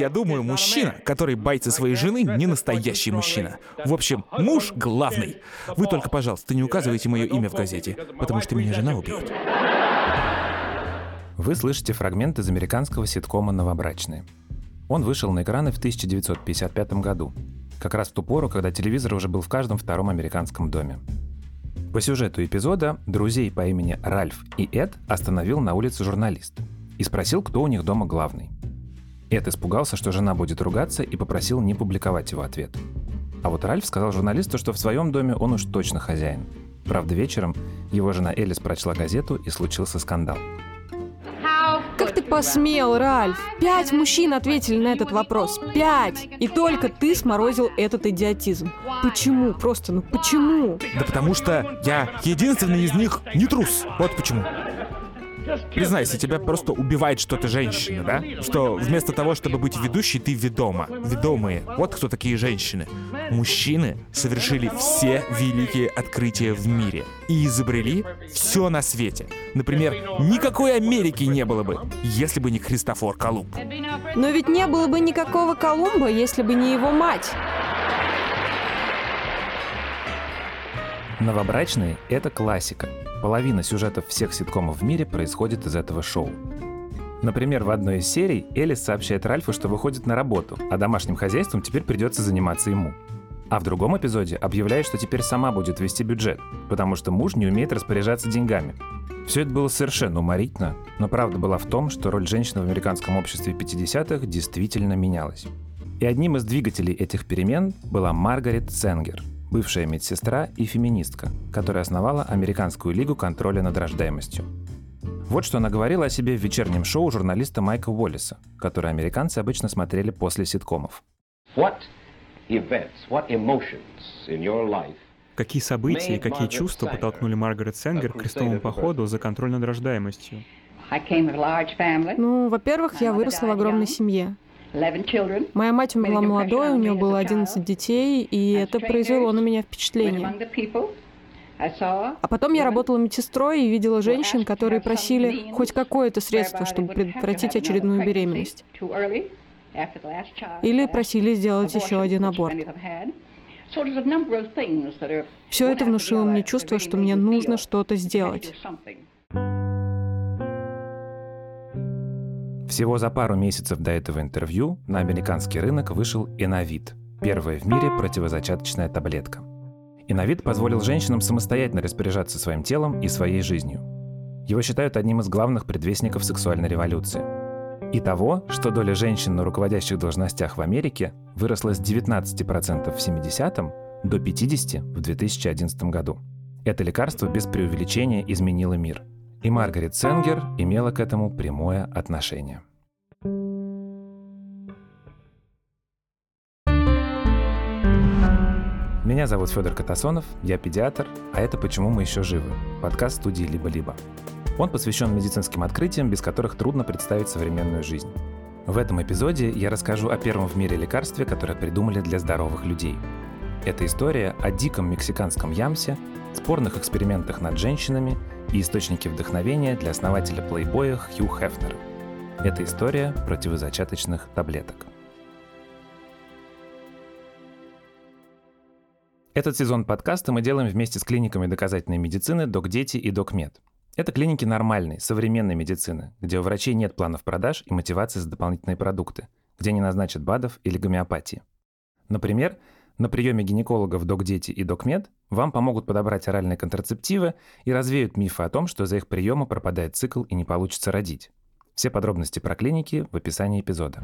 я думаю, мужчина, который боится своей жены, не настоящий мужчина. В общем, муж главный. Вы только, пожалуйста, не указывайте мое имя в газете, потому что меня жена убьет. Вы слышите фрагмент из американского ситкома «Новобрачные». Он вышел на экраны в 1955 году, как раз в ту пору, когда телевизор уже был в каждом втором американском доме. По сюжету эпизода друзей по имени Ральф и Эд остановил на улице журналист и спросил, кто у них дома главный. Эд испугался, что жена будет ругаться и попросил не публиковать его ответ. А вот Ральф сказал журналисту, что в своем доме он уж точно хозяин. Правда, вечером его жена Элис прочла газету и случился скандал. Как ты посмел, Ральф? Пять мужчин ответили на этот вопрос. Пять! И только ты сморозил этот идиотизм. Почему? Просто, ну почему? Да потому что я единственный из них не трус. Вот почему. Признайся, тебя просто убивает что-то женщина, да? Что вместо того, чтобы быть ведущей, ты ведома. Ведомые. Вот кто такие женщины. Мужчины совершили все великие открытия в мире и изобрели все на свете. Например, никакой Америки не было бы, если бы не Христофор Колумб. Но ведь не было бы никакого Колумба, если бы не его мать. Новобрачные — это классика. Половина сюжетов всех ситкомов в мире происходит из этого шоу. Например, в одной из серий Элис сообщает Ральфу, что выходит на работу, а домашним хозяйством теперь придется заниматься ему. А в другом эпизоде объявляет, что теперь сама будет вести бюджет, потому что муж не умеет распоряжаться деньгами. Все это было совершенно уморительно, но правда была в том, что роль женщины в американском обществе 50-х действительно менялась. И одним из двигателей этих перемен была Маргарет Сенгер – бывшая медсестра и феминистка, которая основала Американскую лигу контроля над рождаемостью. Вот что она говорила о себе в вечернем шоу журналиста Майка Уоллиса, которое американцы обычно смотрели после ситкомов. Какие события и какие чувства подтолкнули Маргарет Сенгер к крестовому походу за контроль над рождаемостью? Ну, во-первых, я выросла в огромной семье. Моя мать умерла молодой, у нее было 11 детей, и это произвело на меня впечатление. А потом я работала медсестрой и видела женщин, которые просили хоть какое-то средство, чтобы предотвратить очередную беременность. Или просили сделать еще один аборт. Все это внушило мне чувство, что мне нужно что-то сделать. Всего за пару месяцев до этого интервью на американский рынок вышел Инавит – первая в мире противозачаточная таблетка. Инавит позволил женщинам самостоятельно распоряжаться своим телом и своей жизнью. Его считают одним из главных предвестников сексуальной революции. И того, что доля женщин на руководящих должностях в Америке выросла с 19% в 70-м до 50% в 2011 году. Это лекарство без преувеличения изменило мир – и Маргарет Сенгер имела к этому прямое отношение. Меня зовут Федор Катасонов, я педиатр, а это «Почему мы еще живы» – подкаст студии «Либо-либо». Он посвящен медицинским открытиям, без которых трудно представить современную жизнь. В этом эпизоде я расскажу о первом в мире лекарстве, которое придумали для здоровых людей. Это история о диком мексиканском ямсе, спорных экспериментах над женщинами и источники вдохновения для основателя плейбоя Хью Хефнера. Это история противозачаточных таблеток. Этот сезон подкаста мы делаем вместе с клиниками доказательной медицины «Док-Дети» и «Док-Мед». Это клиники нормальной, современной медицины, где у врачей нет планов продаж и мотивации за дополнительные продукты, где не назначат БАДов или гомеопатии. Например, на приеме гинекологов «Док-Дети» и «Док-Мед» вам помогут подобрать оральные контрацептивы и развеют мифы о том, что за их приемы пропадает цикл и не получится родить. Все подробности про клиники в описании эпизода.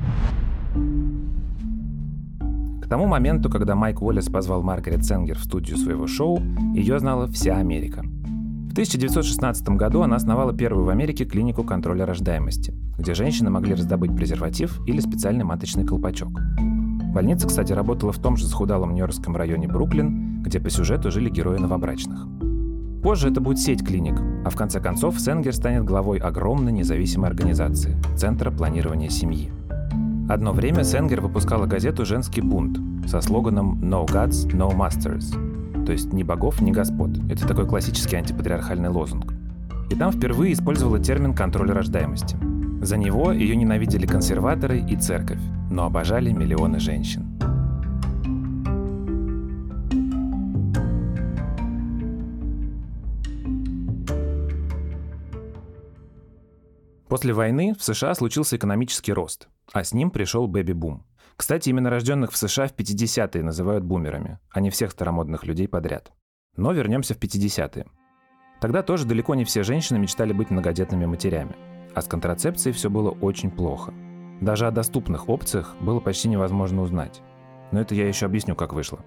К тому моменту, когда Майк Уоллес позвал Маргарет Сенгер в студию своего шоу, ее знала вся Америка. В 1916 году она основала первую в Америке клинику контроля рождаемости, где женщины могли раздобыть презерватив или специальный маточный колпачок. Больница, кстати, работала в том же захудалом нью-йоркском районе Бруклин, где по сюжету жили герои новобрачных. Позже это будет сеть клиник, а в конце концов Сенгер станет главой огромной независимой организации – Центра планирования семьи. Одно время Сенгер выпускала газету «Женский бунт» со слоганом «No Gods, No Masters», то есть «Ни богов, ни господ». Это такой классический антипатриархальный лозунг. И там впервые использовала термин «контроль рождаемости». За него ее ненавидели консерваторы и церковь, но обожали миллионы женщин. После войны в США случился экономический рост, а с ним пришел бэби-бум. Кстати, именно рожденных в США в 50-е называют бумерами, а не всех старомодных людей подряд. Но вернемся в 50-е. Тогда тоже далеко не все женщины мечтали быть многодетными матерями, а с контрацепцией все было очень плохо. Даже о доступных опциях было почти невозможно узнать. Но это я еще объясню, как вышло.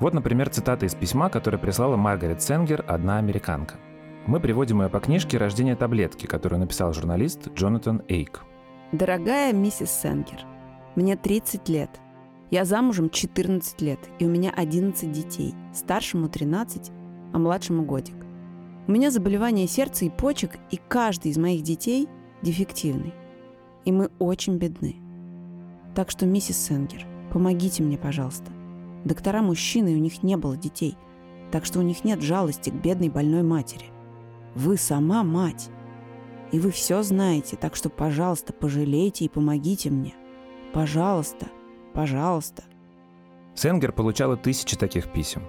Вот, например, цитата из письма, которое прислала Маргарет Сенгер, одна американка – мы приводим ее по книжке «Рождение таблетки», которую написал журналист Джонатан Эйк. Дорогая миссис Сенгер, мне 30 лет. Я замужем 14 лет, и у меня 11 детей. Старшему 13, а младшему годик. У меня заболевание сердца и почек, и каждый из моих детей дефективный. И мы очень бедны. Так что, миссис Сенгер, помогите мне, пожалуйста. Доктора мужчины, у них не было детей, так что у них нет жалости к бедной больной матери. Вы сама мать. И вы все знаете, так что, пожалуйста, пожалейте и помогите мне. Пожалуйста, пожалуйста. Сенгер получала тысячи таких писем.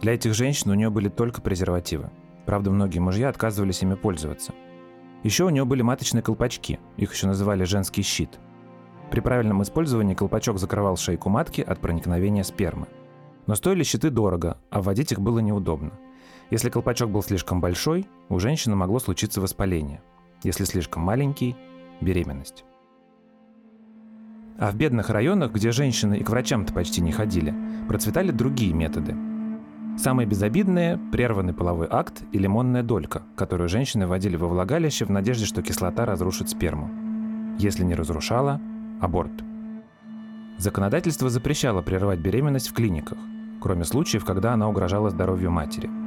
Для этих женщин у нее были только презервативы. Правда, многие мужья отказывались ими пользоваться. Еще у нее были маточные колпачки, их еще называли женский щит. При правильном использовании колпачок закрывал шейку матки от проникновения спермы. Но стоили щиты дорого, а вводить их было неудобно – если колпачок был слишком большой, у женщины могло случиться воспаление. Если слишком маленький – беременность. А в бедных районах, где женщины и к врачам-то почти не ходили, процветали другие методы. Самые безобидные – прерванный половой акт и лимонная долька, которую женщины вводили во влагалище в надежде, что кислота разрушит сперму. Если не разрушала – аборт. Законодательство запрещало прерывать беременность в клиниках, кроме случаев, когда она угрожала здоровью матери –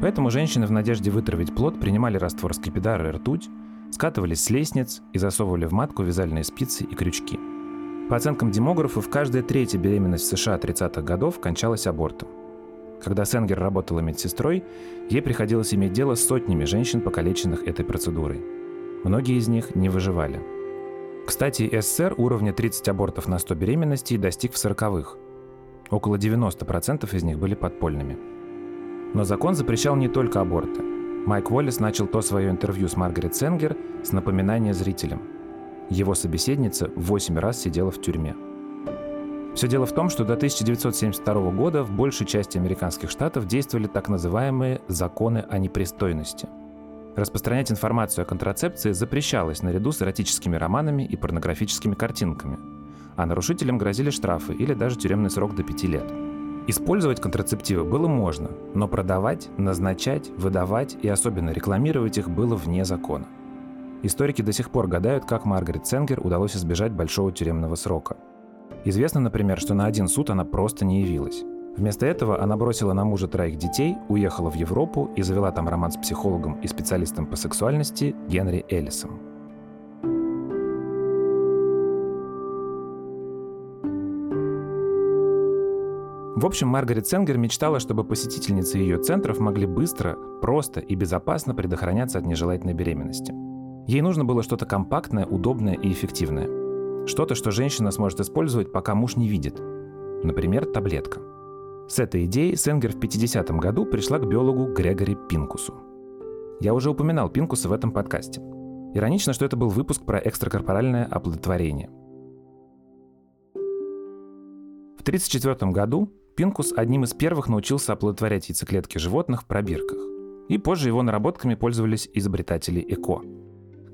Поэтому женщины в надежде вытравить плод принимали раствор скипидара и ртуть, скатывались с лестниц и засовывали в матку вязальные спицы и крючки. По оценкам демографов, каждая третья беременность в США 30-х годов кончалась абортом. Когда Сенгер работала медсестрой, ей приходилось иметь дело с сотнями женщин, покалеченных этой процедурой. Многие из них не выживали. Кстати, СССР уровня 30 абортов на 100 беременностей достиг в 40-х. Около 90% из них были подпольными – но закон запрещал не только аборты. Майк Уоллес начал то свое интервью с Маргарет Сенгер с напоминания зрителям. Его собеседница 8 раз сидела в тюрьме. Все дело в том, что до 1972 года в большей части американских штатов действовали так называемые законы о непристойности. Распространять информацию о контрацепции запрещалось наряду с эротическими романами и порнографическими картинками, а нарушителям грозили штрафы или даже тюремный срок до 5 лет – Использовать контрацептивы было можно, но продавать, назначать, выдавать и особенно рекламировать их было вне закона. Историки до сих пор гадают, как Маргарет Сенгер удалось избежать большого тюремного срока. Известно, например, что на один суд она просто не явилась. Вместо этого она бросила на мужа троих детей, уехала в Европу и завела там роман с психологом и специалистом по сексуальности Генри Эллисом. В общем, Маргарет Сенгер мечтала, чтобы посетительницы ее центров могли быстро, просто и безопасно предохраняться от нежелательной беременности. Ей нужно было что-то компактное, удобное и эффективное. Что-то, что женщина сможет использовать, пока муж не видит. Например, таблетка. С этой идеей Сенгер в 50-м году пришла к биологу Грегори Пинкусу. Я уже упоминал Пинкуса в этом подкасте. Иронично, что это был выпуск про экстракорпоральное оплодотворение. В 1934 году Пинкус одним из первых научился оплодотворять яйцеклетки животных в пробирках. И позже его наработками пользовались изобретатели ЭКО.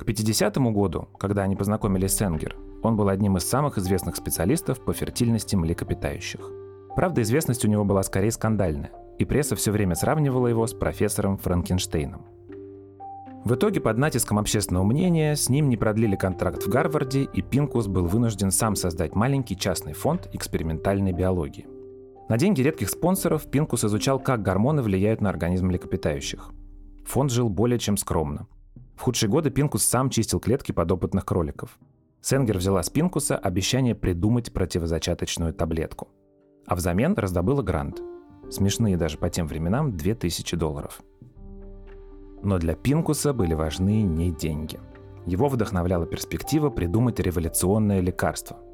К 50 году, когда они познакомились с Энгер, он был одним из самых известных специалистов по фертильности млекопитающих. Правда, известность у него была скорее скандальная, и пресса все время сравнивала его с профессором Франкенштейном. В итоге под натиском общественного мнения с ним не продлили контракт в Гарварде, и Пинкус был вынужден сам создать маленький частный фонд экспериментальной биологии. На деньги редких спонсоров Пинкус изучал, как гормоны влияют на организм млекопитающих. Фонд жил более чем скромно. В худшие годы Пинкус сам чистил клетки подопытных кроликов. Сенгер взяла с Пинкуса обещание придумать противозачаточную таблетку. А взамен раздобыла грант. Смешные даже по тем временам 2000 долларов. Но для Пинкуса были важны не деньги. Его вдохновляла перспектива придумать революционное лекарство –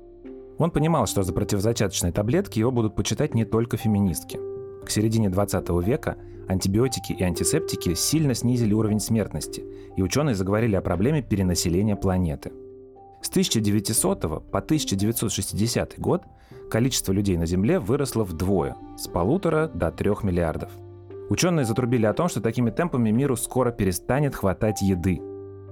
Он понимал, что за противозачаточные таблетки его будут почитать не только феминистки. К середине 20 века антибиотики и антисептики сильно снизили уровень смертности, и ученые заговорили о проблеме перенаселения планеты. С 1900 по 1960 год количество людей на Земле выросло вдвое, с полутора до трех миллиардов. Ученые затрубили о том, что такими темпами миру скоро перестанет хватать еды.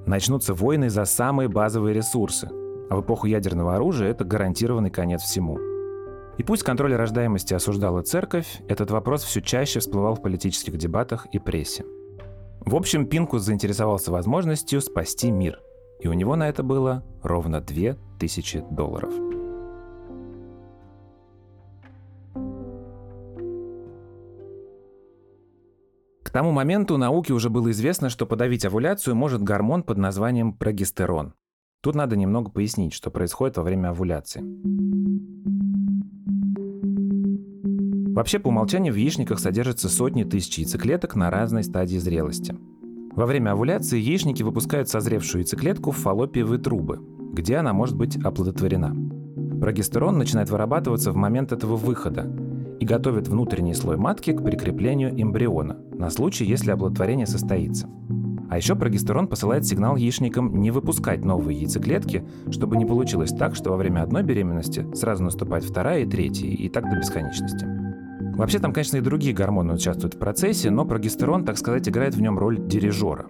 Начнутся войны за самые базовые ресурсы, а в эпоху ядерного оружия это гарантированный конец всему. И пусть контроль рождаемости осуждала церковь, этот вопрос все чаще всплывал в политических дебатах и прессе. В общем, Пинкус заинтересовался возможностью спасти мир, и у него на это было ровно 2000 долларов. К тому моменту науке уже было известно, что подавить овуляцию может гормон под названием прогестерон. Тут надо немного пояснить, что происходит во время овуляции. Вообще, по умолчанию в яичниках содержатся сотни тысяч яйцеклеток на разной стадии зрелости. Во время овуляции яичники выпускают созревшую яйцеклетку в фаллопиевые трубы, где она может быть оплодотворена. Прогестерон начинает вырабатываться в момент этого выхода и готовит внутренний слой матки к прикреплению эмбриона на случай, если оплодотворение состоится. А еще прогестерон посылает сигнал яичникам не выпускать новые яйцеклетки, чтобы не получилось так, что во время одной беременности сразу наступает вторая и третья, и так до бесконечности. Вообще там, конечно, и другие гормоны участвуют в процессе, но прогестерон, так сказать, играет в нем роль дирижера.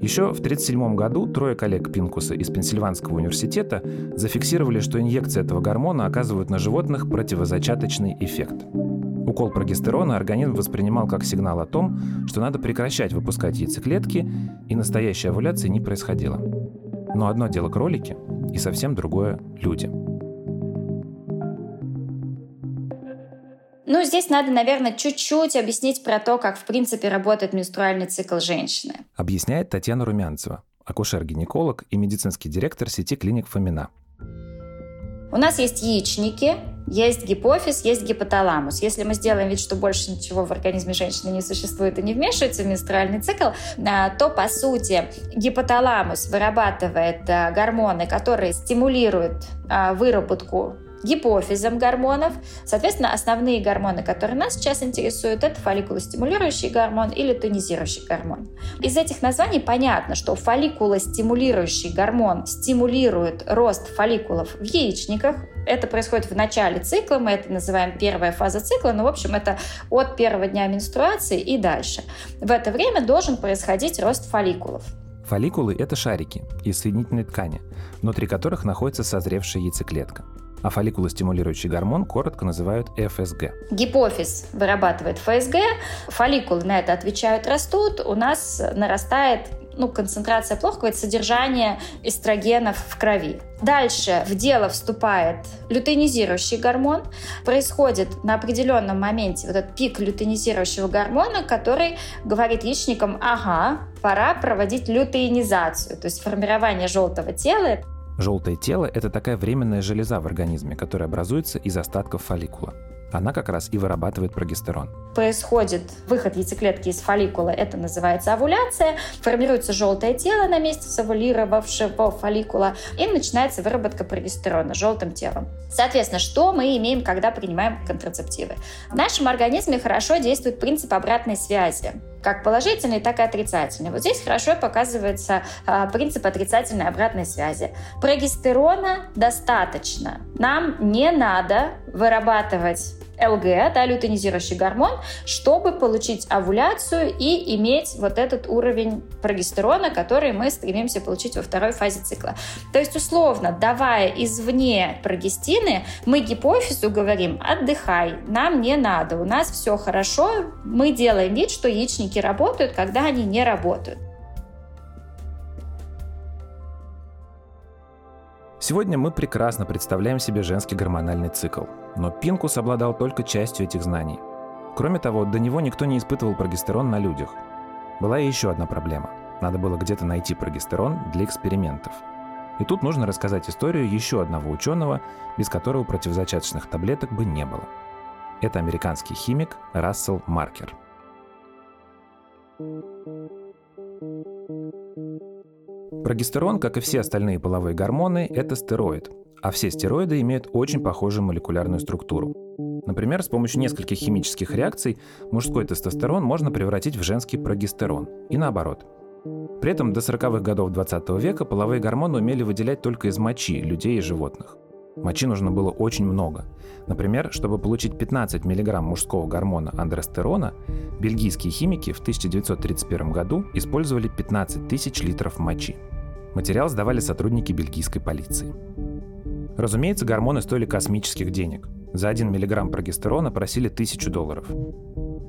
Еще в 1937 году трое коллег Пинкуса из Пенсильванского университета зафиксировали, что инъекции этого гормона оказывают на животных противозачаточный эффект. Укол прогестерона организм воспринимал как сигнал о том, что надо прекращать выпускать яйцеклетки, и настоящая овуляция не происходила. Но одно дело кролики, и совсем другое – люди – Ну, здесь надо, наверное, чуть-чуть объяснить про то, как, в принципе, работает менструальный цикл женщины. Объясняет Татьяна Румянцева, акушер-гинеколог и медицинский директор сети клиник Фомина. У нас есть яичники, есть гипофиз, есть гипоталамус. Если мы сделаем вид, что больше ничего в организме женщины не существует и не вмешивается в менструальный цикл, а, то, по сути, гипоталамус вырабатывает а, гормоны, которые стимулируют а, выработку гипофизом гормонов. Соответственно, основные гормоны, которые нас сейчас интересуют, это фолликулостимулирующий гормон или тонизирующий гормон. Из этих названий понятно, что фолликулостимулирующий гормон стимулирует рост фолликулов в яичниках. Это происходит в начале цикла, мы это называем первая фаза цикла, но, в общем, это от первого дня менструации и дальше. В это время должен происходить рост фолликулов. Фолликулы – это шарики из соединительной ткани, внутри которых находится созревшая яйцеклетка а фолликулостимулирующий гормон коротко называют ФСГ. Гипофиз вырабатывает ФСГ, фолликулы на это отвечают, растут, у нас нарастает ну, концентрация плохо говорит, содержание эстрогенов в крови. Дальше в дело вступает лютeinизирующий гормон. Происходит на определенном моменте вот этот пик лютeinизирующего гормона, который говорит яичникам, ага, пора проводить лютеинизацию, то есть формирование желтого тела. Желтое тело – это такая временная железа в организме, которая образуется из остатков фолликула. Она как раз и вырабатывает прогестерон. Происходит выход яйцеклетки из фолликула, это называется овуляция. Формируется желтое тело на месте совулировавшего фолликула, и начинается выработка прогестерона желтым телом. Соответственно, что мы имеем, когда принимаем контрацептивы? В нашем организме хорошо действует принцип обратной связи как положительный, так и отрицательный. Вот здесь хорошо показывается а, принцип отрицательной обратной связи. Прогестерона достаточно. Нам не надо вырабатывать ЛГ, да, лютeinизирующий гормон, чтобы получить овуляцию и иметь вот этот уровень прогестерона, который мы стремимся получить во второй фазе цикла. То есть, условно, давая извне прогестины, мы гипофизу говорим, отдыхай, нам не надо, у нас все хорошо, мы делаем вид, что яичники работают, когда они не работают. Сегодня мы прекрасно представляем себе женский гормональный цикл, но Пинкус обладал только частью этих знаний. Кроме того, до него никто не испытывал прогестерон на людях. Была и еще одна проблема. Надо было где-то найти прогестерон для экспериментов. И тут нужно рассказать историю еще одного ученого, без которого противозачаточных таблеток бы не было. Это американский химик Рассел Маркер. Прогестерон, как и все остальные половые гормоны, это стероид, а все стероиды имеют очень похожую молекулярную структуру. Например, с помощью нескольких химических реакций мужской тестостерон можно превратить в женский прогестерон, и наоборот. При этом до 40-х годов 20 века половые гормоны умели выделять только из мочи людей и животных. Мочи нужно было очень много. Например, чтобы получить 15 мг мужского гормона андростерона, бельгийские химики в 1931 году использовали 15 тысяч литров мочи. Материал сдавали сотрудники бельгийской полиции. Разумеется, гормоны стоили космических денег. За 1 мг прогестерона просили 1000 долларов.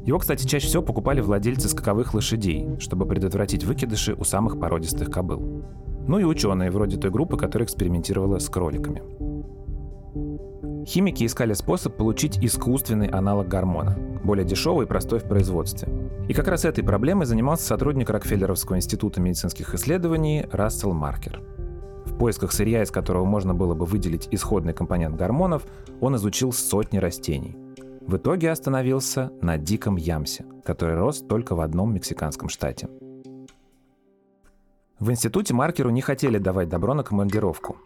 Его, кстати, чаще всего покупали владельцы скаковых лошадей, чтобы предотвратить выкидыши у самых породистых кобыл. Ну и ученые, вроде той группы, которая экспериментировала с кроликами. Химики искали способ получить искусственный аналог гормона, более дешевый и простой в производстве. И как раз этой проблемой занимался сотрудник Рокфеллеровского института медицинских исследований Рассел Маркер. В поисках сырья, из которого можно было бы выделить исходный компонент гормонов, он изучил сотни растений. В итоге остановился на диком ямсе, который рос только в одном мексиканском штате. В институте Маркеру не хотели давать добро на командировку,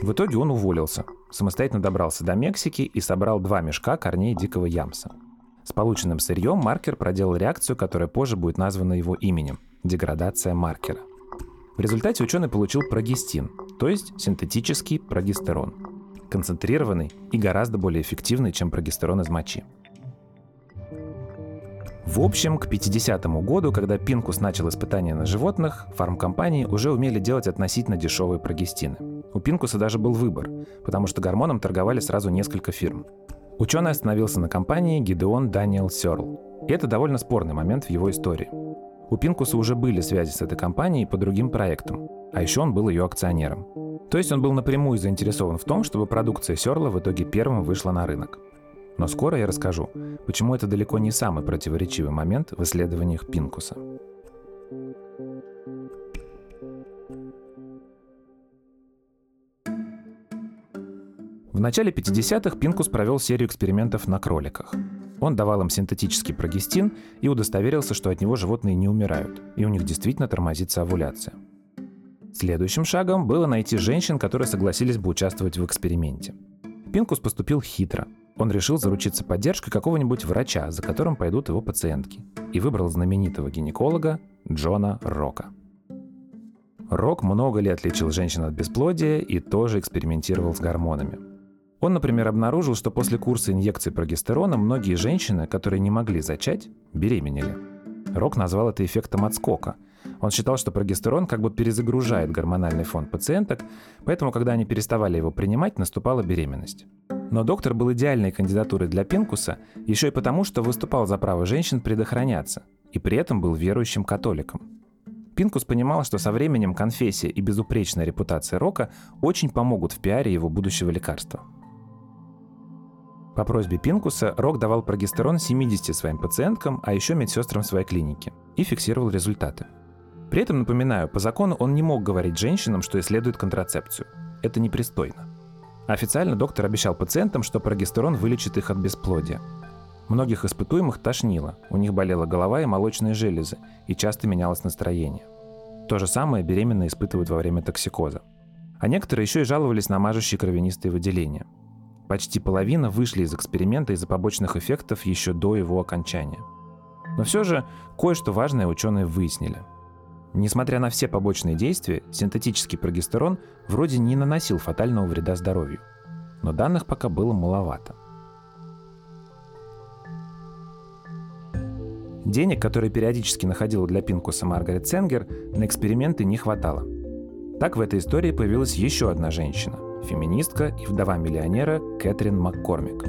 в итоге он уволился, самостоятельно добрался до Мексики и собрал два мешка корней дикого ямса. С полученным сырьем маркер проделал реакцию, которая позже будет названа его именем – деградация маркера. В результате ученый получил прогестин, то есть синтетический прогестерон. Концентрированный и гораздо более эффективный, чем прогестерон из мочи. В общем, к 50-му году, когда Пинкус начал испытания на животных, фармкомпании уже умели делать относительно дешевые прогестины. У Пинкуса даже был выбор, потому что гормоном торговали сразу несколько фирм. Ученый остановился на компании Гидеон Даниэл Сёрл. И это довольно спорный момент в его истории. У Пинкуса уже были связи с этой компанией по другим проектам, а еще он был ее акционером. То есть он был напрямую заинтересован в том, чтобы продукция Сёрла в итоге первым вышла на рынок. Но скоро я расскажу, почему это далеко не самый противоречивый момент в исследованиях Пинкуса. В начале 50-х Пинкус провел серию экспериментов на кроликах. Он давал им синтетический прогестин и удостоверился, что от него животные не умирают, и у них действительно тормозится овуляция. Следующим шагом было найти женщин, которые согласились бы участвовать в эксперименте. Пинкус поступил хитро – он решил заручиться поддержкой какого-нибудь врача, за которым пойдут его пациентки, и выбрал знаменитого гинеколога Джона Рока. Рок много лет лечил женщин от бесплодия и тоже экспериментировал с гормонами. Он, например, обнаружил, что после курса инъекций прогестерона многие женщины, которые не могли зачать, беременели. Рок назвал это эффектом отскока. Он считал, что прогестерон как бы перезагружает гормональный фон пациенток, поэтому, когда они переставали его принимать, наступала беременность. Но доктор был идеальной кандидатурой для Пинкуса еще и потому, что выступал за право женщин предохраняться, и при этом был верующим католиком. Пинкус понимал, что со временем конфессия и безупречная репутация Рока очень помогут в пиаре его будущего лекарства. По просьбе Пинкуса Рок давал прогестерон 70 своим пациенткам, а еще медсестрам своей клиники, и фиксировал результаты. При этом, напоминаю, по закону он не мог говорить женщинам, что исследует контрацепцию. Это непристойно. Официально доктор обещал пациентам, что прогестерон вылечит их от бесплодия. Многих испытуемых тошнило, у них болела голова и молочные железы, и часто менялось настроение. То же самое беременные испытывают во время токсикоза. А некоторые еще и жаловались на мажущие кровянистые выделения. Почти половина вышли из эксперимента из-за побочных эффектов еще до его окончания. Но все же кое-что важное ученые выяснили – Несмотря на все побочные действия, синтетический прогестерон вроде не наносил фатального вреда здоровью. Но данных пока было маловато. Денег, которые периодически находила для Пинкуса Маргарет Сенгер, на эксперименты не хватало. Так в этой истории появилась еще одна женщина – феминистка и вдова миллионера Кэтрин Маккормик.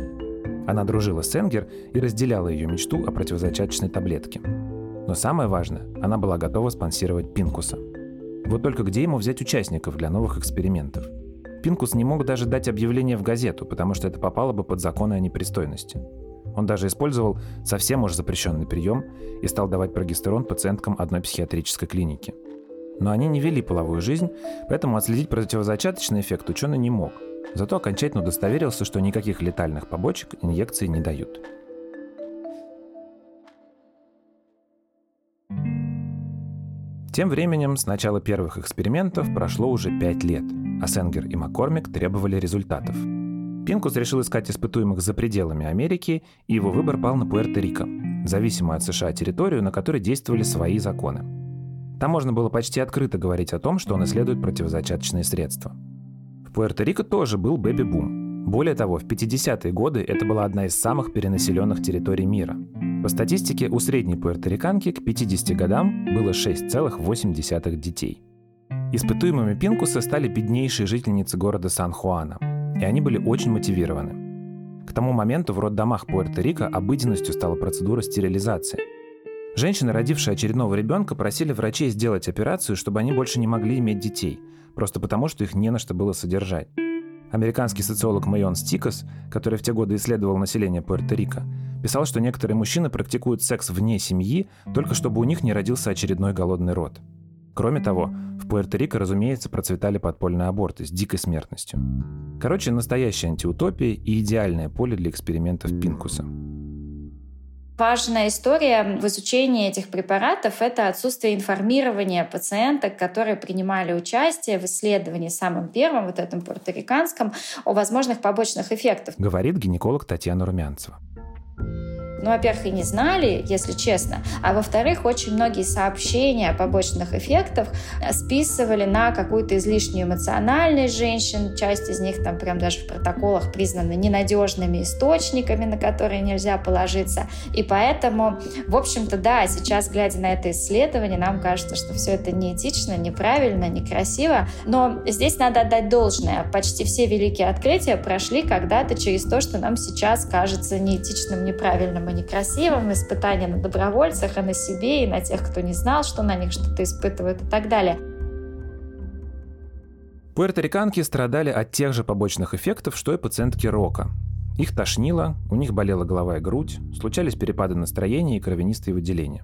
Она дружила с Сенгер и разделяла ее мечту о противозачаточной таблетке – но самое важное, она была готова спонсировать Пинкуса. Вот только где ему взять участников для новых экспериментов? Пинкус не мог даже дать объявление в газету, потому что это попало бы под законы о непристойности. Он даже использовал совсем уж запрещенный прием и стал давать прогестерон пациенткам одной психиатрической клиники. Но они не вели половую жизнь, поэтому отследить противозачаточный эффект ученый не мог. Зато окончательно удостоверился, что никаких летальных побочек инъекции не дают. Тем временем с начала первых экспериментов прошло уже пять лет, а Сенгер и Маккормик требовали результатов. Пинкус решил искать испытуемых за пределами Америки, и его выбор пал на Пуэрто-Рико, зависимую от США территорию, на которой действовали свои законы. Там можно было почти открыто говорить о том, что он исследует противозачаточные средства. В Пуэрто-Рико тоже был бэби-бум. Более того, в 50-е годы это была одна из самых перенаселенных территорий мира. По статистике, у средней пуэрториканки к 50 годам было 6,8 детей. Испытуемыми Пинкуса стали беднейшие жительницы города Сан-Хуана, и они были очень мотивированы. К тому моменту в роддомах Пуэрто-Рико обыденностью стала процедура стерилизации. Женщины, родившие очередного ребенка, просили врачей сделать операцию, чтобы они больше не могли иметь детей, просто потому что их не на что было содержать. Американский социолог Майон Стикос, который в те годы исследовал население Пуэрто-Рико, писал, что некоторые мужчины практикуют секс вне семьи, только чтобы у них не родился очередной голодный род. Кроме того, в Пуэрто-Рико, разумеется, процветали подпольные аборты с дикой смертностью. Короче, настоящая антиутопия и идеальное поле для экспериментов Пинкуса. Важная история в изучении этих препаратов — это отсутствие информирования пациенток, которые принимали участие в исследовании самым первым, вот этом пуэрториканском, о возможных побочных эффектах. Говорит гинеколог Татьяна Румянцева ну, во-первых, и не знали, если честно, а во-вторых, очень многие сообщения о побочных эффектах списывали на какую-то излишнюю эмоциональность женщин. Часть из них там прям даже в протоколах признаны ненадежными источниками, на которые нельзя положиться. И поэтому, в общем-то, да, сейчас, глядя на это исследование, нам кажется, что все это неэтично, неправильно, некрасиво. Но здесь надо отдать должное. Почти все великие открытия прошли когда-то через то, что нам сейчас кажется неэтичным, неправильным и некрасивым, испытания на добровольцах, и на себе, и на тех, кто не знал, что на них что-то испытывают и так далее. Пуэрториканки страдали от тех же побочных эффектов, что и пациентки Рока. Их тошнило, у них болела голова и грудь, случались перепады настроения и кровянистые выделения.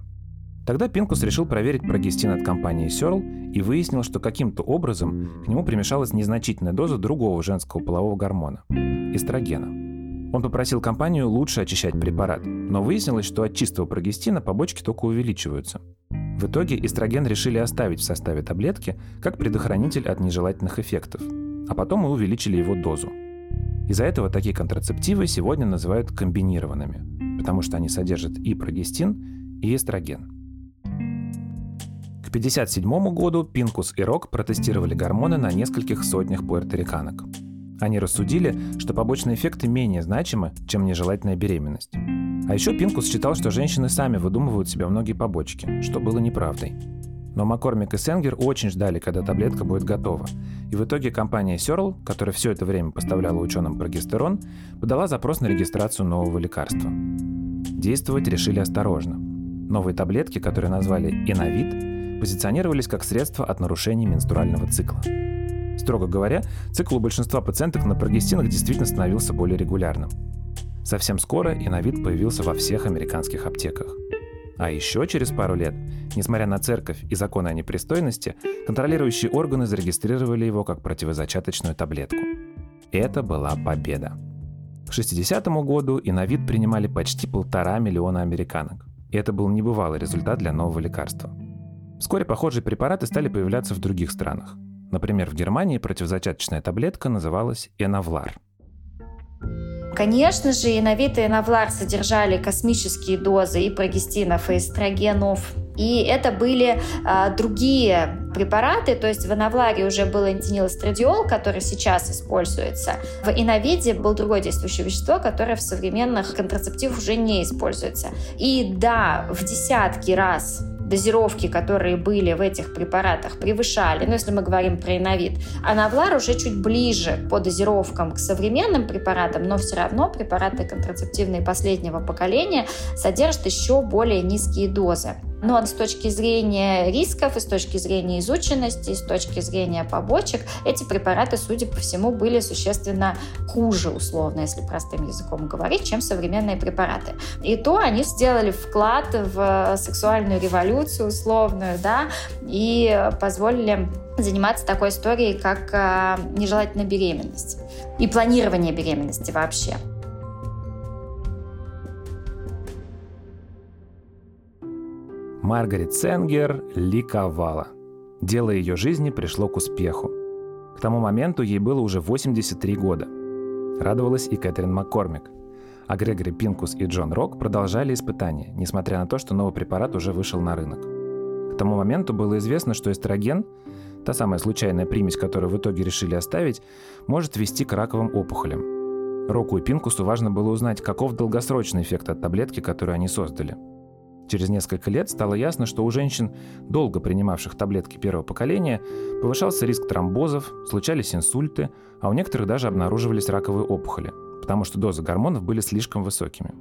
Тогда Пинкус решил проверить прогестин от компании Сёрл и выяснил, что каким-то образом к нему примешалась незначительная доза другого женского полового гормона – эстрогена – он попросил компанию лучше очищать препарат, но выяснилось, что от чистого прогестина побочки только увеличиваются. В итоге эстроген решили оставить в составе таблетки как предохранитель от нежелательных эффектов, а потом мы увеличили его дозу. Из-за этого такие контрацептивы сегодня называют комбинированными, потому что они содержат и прогестин, и эстроген. К 1957 году Пинкус и Рок протестировали гормоны на нескольких сотнях пуэрториканок – они рассудили, что побочные эффекты менее значимы, чем нежелательная беременность. А еще Пинкус считал, что женщины сами выдумывают себе многие побочки, что было неправдой. Но Маккормик и Сенгер очень ждали, когда таблетка будет готова. И в итоге компания Сёрл, которая все это время поставляла ученым прогестерон, подала запрос на регистрацию нового лекарства. Действовать решили осторожно. Новые таблетки, которые назвали Инавит, позиционировались как средство от нарушений менструального цикла. Строго говоря, цикл у большинства пациенток на прогестинах действительно становился более регулярным. Совсем скоро иновид появился во всех американских аптеках. А еще через пару лет, несмотря на церковь и законы о непристойности, контролирующие органы зарегистрировали его как противозачаточную таблетку. Это была победа. К 60 году иновид принимали почти полтора миллиона американок. И это был небывалый результат для нового лекарства. Вскоре похожие препараты стали появляться в других странах. Например, в Германии противозачаточная таблетка называлась Энавлар. Конечно же, иновит и Энавлар содержали космические дозы и прогестинов, и эстрогенов. И это были а, другие препараты, то есть в Энавларе уже был антинилострадиол, который сейчас используется. В Иновиде был другое действующее вещество, которое в современных контрацептивах уже не используется. И да, в десятки раз дозировки, которые были в этих препаратах, превышали, ну, если мы говорим про иновид, а Навлар уже чуть ближе по дозировкам к современным препаратам, но все равно препараты контрацептивные последнего поколения содержат еще более низкие дозы. Но с точки зрения рисков, и с точки зрения изученности, и с точки зрения побочек, эти препараты, судя по всему, были существенно хуже, условно, если простым языком говорить, чем современные препараты. И то они сделали вклад в сексуальную революцию условную, да, и позволили заниматься такой историей, как а, нежелательная беременность и планирование беременности вообще. Маргарет Сенгер ликовала. Дело ее жизни пришло к успеху. К тому моменту ей было уже 83 года. Радовалась и Кэтрин Маккормик. А Грегори Пинкус и Джон Рок продолжали испытания, несмотря на то, что новый препарат уже вышел на рынок. К тому моменту было известно, что эстроген, та самая случайная примесь, которую в итоге решили оставить, может вести к раковым опухолям. Року и Пинкусу важно было узнать, каков долгосрочный эффект от таблетки, которую они создали. Через несколько лет стало ясно, что у женщин, долго принимавших таблетки первого поколения, повышался риск тромбозов, случались инсульты, а у некоторых даже обнаруживались раковые опухоли – потому что дозы гормонов были слишком высокими.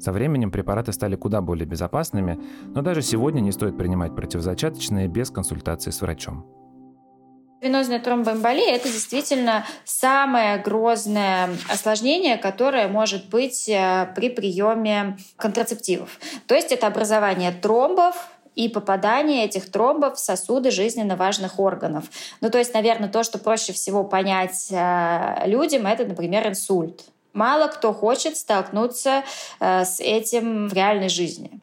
Со временем препараты стали куда более безопасными, но даже сегодня не стоит принимать противозачаточные без консультации с врачом. Венозная тромбоэмболия – это действительно самое грозное осложнение, которое может быть э, при приеме контрацептивов. То есть это образование тромбов, и попадание этих тромбов в сосуды жизненно важных органов. Ну, то есть, наверное, то, что проще всего понять э, людям, это, например, инсульт. Мало кто хочет столкнуться э, с этим в реальной жизни.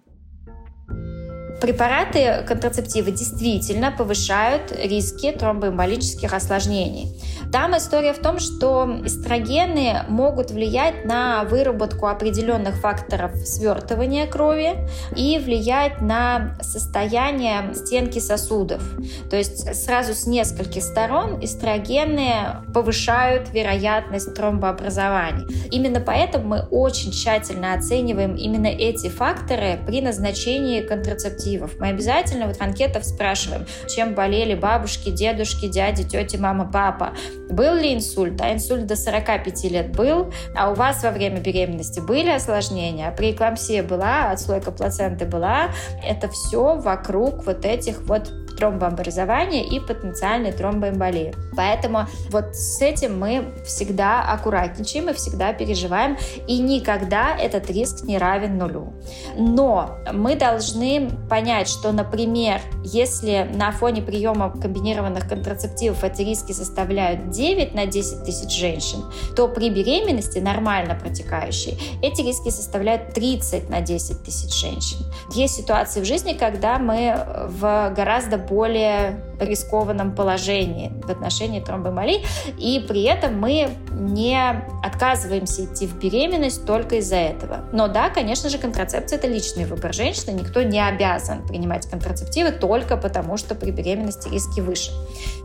Препараты контрацептивы действительно повышают риски тромбоэмболических осложнений. Там история в том, что эстрогены могут влиять на выработку определенных факторов свертывания крови и влиять на состояние стенки сосудов. То есть сразу с нескольких сторон эстрогены повышают вероятность тромбообразований. Именно поэтому мы очень тщательно оцениваем именно эти факторы при назначении контрацептивов мотивов. Мы обязательно вот в анкетах спрашиваем, чем болели бабушки, дедушки, дяди, тети, мама, папа. Был ли инсульт? А инсульт до 45 лет был. А у вас во время беременности были осложнения? А преэклампсия была? Отслойка плаценты была? Это все вокруг вот этих вот тромбообразования и потенциальной тромбоэмболии. Поэтому вот с этим мы всегда аккуратничаем и всегда переживаем, и никогда этот риск не равен нулю. Но мы должны понять, что, например, если на фоне приема комбинированных контрацептивов эти риски составляют 9 на 10 тысяч женщин, то при беременности нормально протекающей эти риски составляют 30 на 10 тысяч женщин. Есть ситуации в жизни, когда мы в гораздо более рискованном положении в отношении тромбоэмболии, и при этом мы не отказываемся идти в беременность только из-за этого. Но да, конечно же, контрацепция – это личный выбор женщины, никто не обязан принимать контрацептивы только потому, что при беременности риски выше.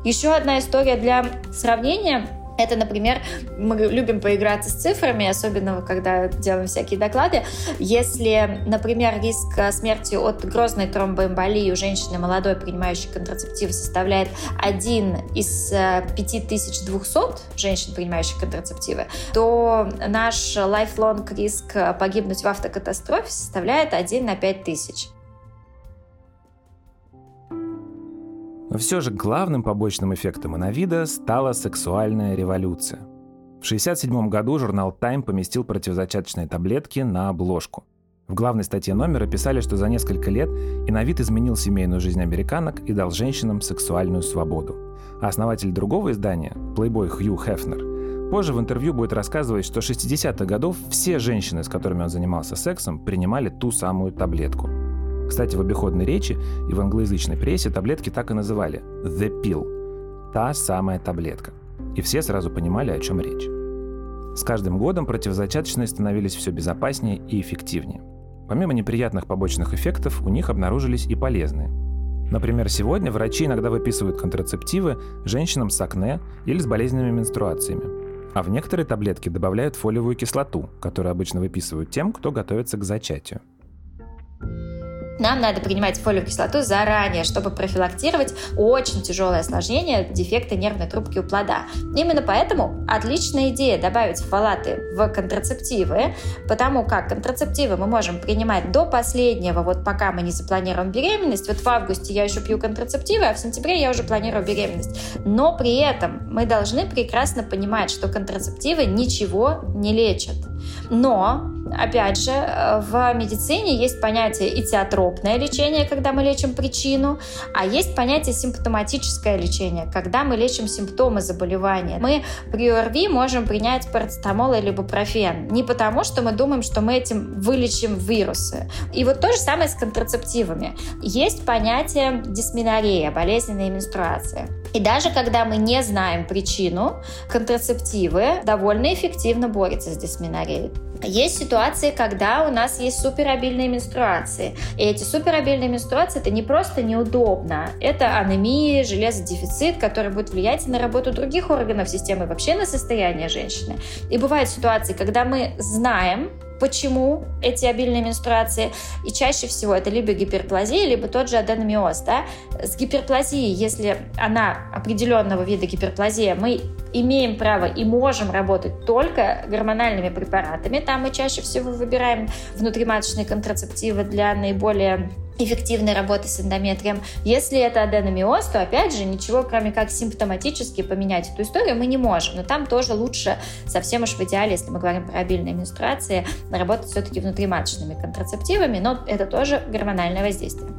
Еще одна история для сравнения – это, например, мы любим поиграться с цифрами, особенно когда делаем всякие доклады. Если, например, риск смерти от грозной тромбоэмболии у женщины молодой, принимающей контрацептивы, составляет 1 из 5200 э, женщин, принимающих контрацептивы, то наш lifelong риск погибнуть в автокатастрофе составляет 1 на 5000. Все же главным побочным эффектом инавида стала сексуальная революция. В 1967 году журнал Time поместил противозачаточные таблетки на обложку. В главной статье номера писали, что за несколько лет инавид изменил семейную жизнь американок и дал женщинам сексуальную свободу. А основатель другого издания, плейбой Хью Хефнер, позже в интервью будет рассказывать, что 60-х годов все женщины, с которыми он занимался сексом, принимали ту самую таблетку – кстати, в обиходной речи и в англоязычной прессе таблетки так и называли «the pill» — та самая таблетка. И все сразу понимали, о чем речь. С каждым годом противозачаточные становились все безопаснее и эффективнее. Помимо неприятных побочных эффектов, у них обнаружились и полезные. Например, сегодня врачи иногда выписывают контрацептивы женщинам с акне или с болезненными менструациями. А в некоторые таблетки добавляют фолиевую кислоту, которую обычно выписывают тем, кто готовится к зачатию. Нам надо принимать фолиевую кислоту заранее, чтобы профилактировать очень тяжелое осложнение дефекта нервной трубки у плода. Именно поэтому отличная идея добавить фолаты в контрацептивы, потому как контрацептивы мы можем принимать до последнего, вот пока мы не запланируем беременность. Вот в августе я еще пью контрацептивы, а в сентябре я уже планирую беременность. Но при этом мы должны прекрасно понимать, что контрацептивы ничего не лечат. Но, опять же, в медицине есть понятие этиотропное лечение, когда мы лечим причину, а есть понятие симптоматическое лечение, когда мы лечим симптомы заболевания. Мы при ОРВИ можем принять парацетамол или бупрофен. Не потому, что мы думаем, что мы этим вылечим вирусы. И вот то же самое с контрацептивами. Есть понятие дисменорея, болезненная менструация. И даже когда мы не знаем причину, контрацептивы довольно эффективно борются с дисменореей. Есть ситуации, когда у нас есть суперобильные менструации. И эти суперобильные менструации это не просто неудобно, это анемия, железодефицит, который будет влиять на работу других органов системы, вообще на состояние женщины. И бывают ситуации, когда мы знаем, почему эти обильные менструации. И чаще всего это либо гиперплазия, либо тот же аденомиоз. Да? С гиперплазией, если она определенного вида гиперплазия, мы имеем право и можем работать только гормональными препаратами. Там мы чаще всего выбираем внутриматочные контрацептивы для наиболее эффективной работы с эндометрием. Если это аденомиоз, то опять же ничего, кроме как симптоматически поменять эту историю, мы не можем. Но там тоже лучше, совсем уж в идеале, если мы говорим про обильные менструации, работать все-таки внутриматочными контрацептивами, но это тоже гормональное воздействие.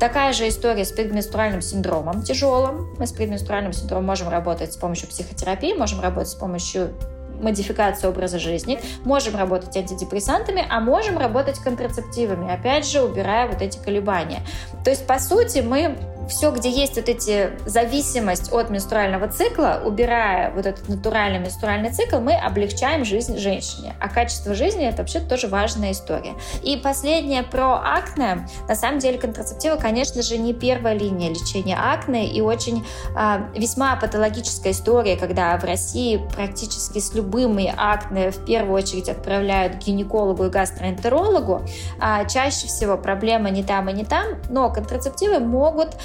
Такая же история с предменструальным синдромом тяжелым. Мы с предменструальным синдромом можем работать с помощью психотерапии, можем работать с помощью модификацию образа жизни, можем работать антидепрессантами, а можем работать контрацептивами, опять же, убирая вот эти колебания. То есть, по сути, мы все, где есть вот эти зависимость от менструального цикла, убирая вот этот натуральный менструальный цикл, мы облегчаем жизнь женщине. А качество жизни это вообще тоже важная история. И последнее про акне. На самом деле контрацептивы, конечно же, не первая линия лечения акне и очень э, весьма патологическая история, когда в России практически с любыми акне в первую очередь отправляют к гинекологу и гастроэнтерологу. А чаще всего проблема не там и не там, но контрацептивы могут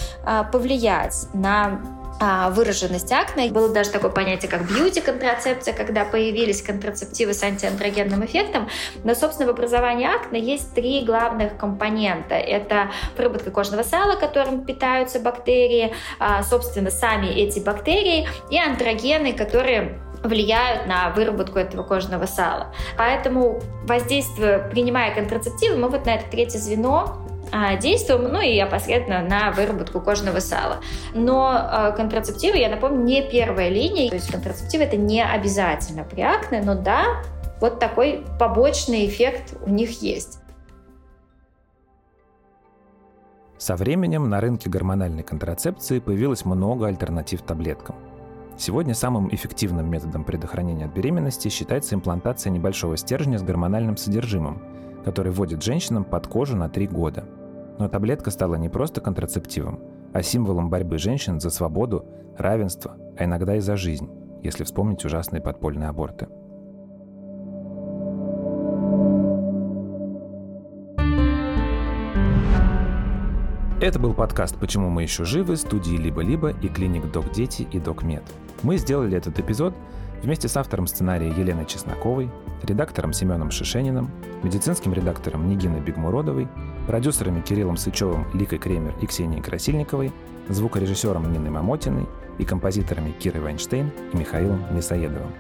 повлиять на а, выраженность акне. Было даже такое понятие, как бьюти-контрацепция, когда появились контрацептивы с антиандрогенным эффектом. Но, собственно, в образовании акне есть три главных компонента. Это выработка кожного сала, которым питаются бактерии, а, собственно, сами эти бактерии и андрогены, которые влияют на выработку этого кожного сала. Поэтому воздействие, принимая контрацептивы, мы вот на это третье звено а, действуем, ну и опосредованно на выработку кожного сала. Но а, контрацептивы, я напомню, не первая линия, то есть контрацептивы это не обязательно при акне, но да, вот такой побочный эффект у них есть. Со временем на рынке гормональной контрацепции появилось много альтернатив таблеткам. Сегодня самым эффективным методом предохранения от беременности считается имплантация небольшого стержня с гормональным содержимым, который вводит женщинам под кожу на 3 года – но таблетка стала не просто контрацептивом, а символом борьбы женщин за свободу, равенство, а иногда и за жизнь, если вспомнить ужасные подпольные аборты. Это был подкаст «Почему мы еще живы» студии «Либо-либо» и клиник «Док Дети» и «Док Мед». Мы сделали этот эпизод вместе с автором сценария Еленой Чесноковой, редактором Семеном Шишениным, медицинским редактором Нигиной Бегмуродовой продюсерами Кириллом Сычевым, Ликой Кремер и Ксенией Красильниковой, звукорежиссером Ниной Мамотиной и композиторами Кирой Вайнштейн и Михаилом Несоедовым.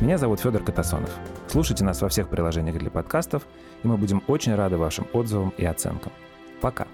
Меня зовут Федор Катасонов. Слушайте нас во всех приложениях для подкастов, и мы будем очень рады вашим отзывам и оценкам. Пока!